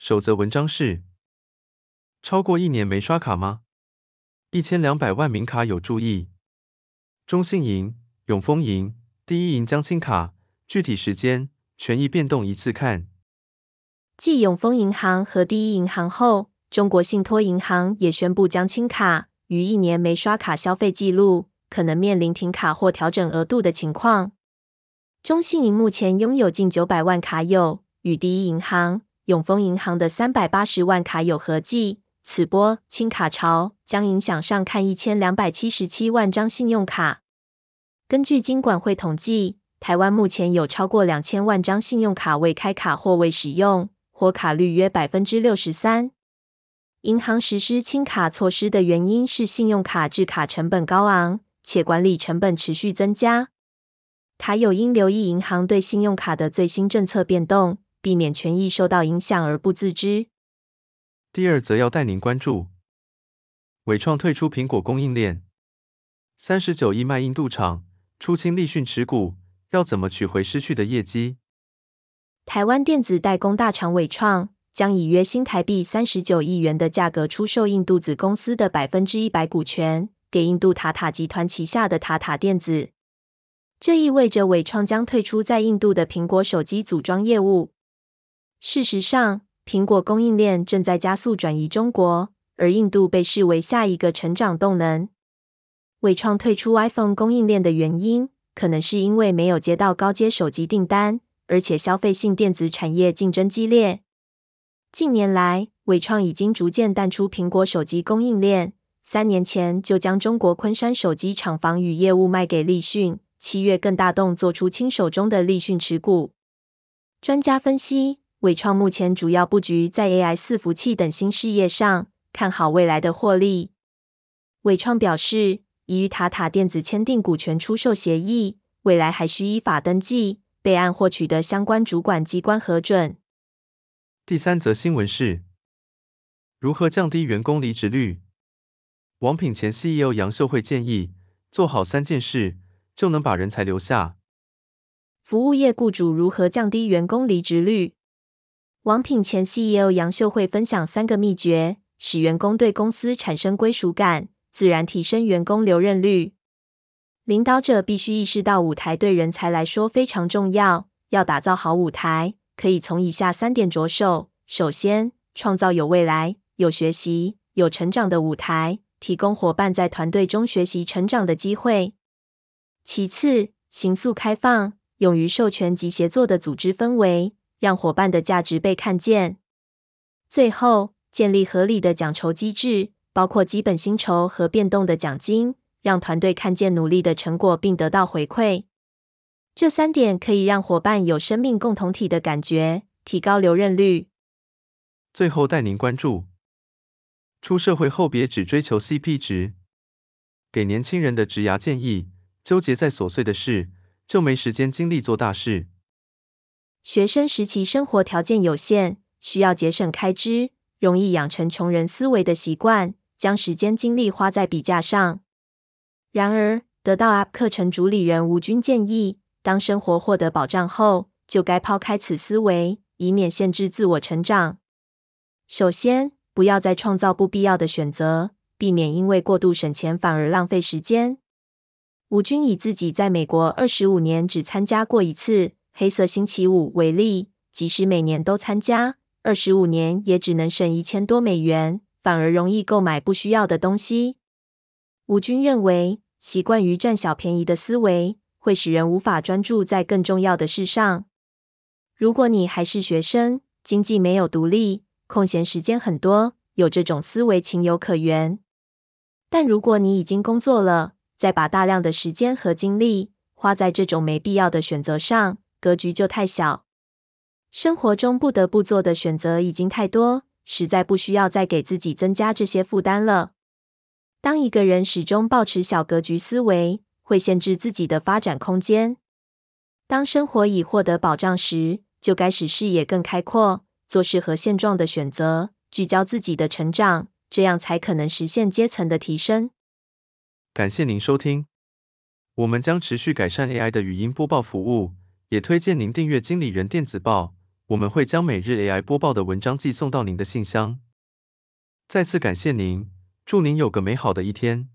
守则文章是：超过一年没刷卡吗？一千两百万名卡友注意，中信银、永丰银、第一银将清卡，具体时间、权益变动一次看。继永丰银行和第一银行后，中国信托银行也宣布将清卡，逾一年没刷卡消费记录，可能面临停卡或调整额度的情况。中信银目前拥有近九百万卡友，与第一银行。永丰银行的三百八十万卡友合计，此波清卡潮将影响上看一千两百七十七万张信用卡。根据金管会统计，台湾目前有超过两千万张信用卡未开卡或未使用，活卡率约百分之六十三。银行实施清卡措施的原因是信用卡制卡成本高昂，且管理成本持续增加。卡友应留意银行对信用卡的最新政策变动。避免权益受到影响而不自知。第二则要带您关注，伟创退出苹果供应链，三十九亿卖印度厂，出清立讯持股，要怎么取回失去的业绩？台湾电子代工大厂伟创将以约新台币三十九亿元的价格出售印度子公司的百分之一百股权，给印度塔塔集团旗下的塔塔电子。这意味着伟创将退出在印度的苹果手机组装业务。事实上，苹果供应链正在加速转移中国，而印度被视为下一个成长动能。伟创退出 iPhone 供应链的原因，可能是因为没有接到高阶手机订单，而且消费性电子产业竞争激烈。近年来，伟创已经逐渐淡出苹果手机供应链，三年前就将中国昆山手机厂房与业务卖给立讯，七月更大动作出清手中的立讯持股。专家分析。纬创目前主要布局在 AI 伺服器等新事业上，看好未来的获利。伟创表示，已与塔塔电子签订股权出售协议，未来还需依法登记、备案或取得相关主管机关核准。第三则新闻是，如何降低员工离职率？王品前 CEO 杨秀慧建议，做好三件事，就能把人才留下。服务业雇主如何降低员工离职率？王品前 CEO 杨秀慧分享三个秘诀，使员工对公司产生归属感，自然提升员工留任率。领导者必须意识到舞台对人才来说非常重要，要打造好舞台，可以从以下三点着手：首先，创造有未来、有学习、有成长的舞台，提供伙伴在团队中学习成长的机会；其次，形塑开放、勇于授权及协作的组织氛围。让伙伴的价值被看见。最后，建立合理的奖酬机制，包括基本薪酬和变动的奖金，让团队看见努力的成果并得到回馈。这三点可以让伙伴有生命共同体的感觉，提高留任率。最后带您关注，出社会后别只追求 CP 值，给年轻人的职涯建议：纠结在琐碎的事，就没时间精力做大事。学生时期生活条件有限，需要节省开支，容易养成穷人思维的习惯，将时间精力花在比价上。然而，得到 App 课程主理人吴军建议，当生活获得保障后，就该抛开此思维，以免限制自我成长。首先，不要再创造不必要的选择，避免因为过度省钱反而浪费时间。吴军以自己在美国二十五年只参加过一次。黑色星期五为例，即使每年都参加，二十五年也只能省一千多美元，反而容易购买不需要的东西。吴军认为，习惯于占小便宜的思维，会使人无法专注在更重要的事上。如果你还是学生，经济没有独立，空闲时间很多，有这种思维情有可原。但如果你已经工作了，再把大量的时间和精力花在这种没必要的选择上，格局就太小。生活中不得不做的选择已经太多，实在不需要再给自己增加这些负担了。当一个人始终保持小格局思维，会限制自己的发展空间。当生活已获得保障时，就该使视野更开阔，做适合现状的选择，聚焦自己的成长，这样才可能实现阶层的提升。感谢您收听，我们将持续改善 AI 的语音播报服务，也推荐您订阅经理人电子报，我们会将每日 AI 播报的文章寄送到您的信箱。再次感谢您，祝您有个美好的一天。